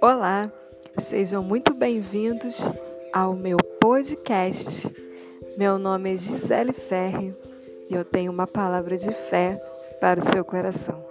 Olá, sejam muito bem-vindos ao meu podcast. Meu nome é Gisele Ferri e eu tenho uma palavra de fé para o seu coração.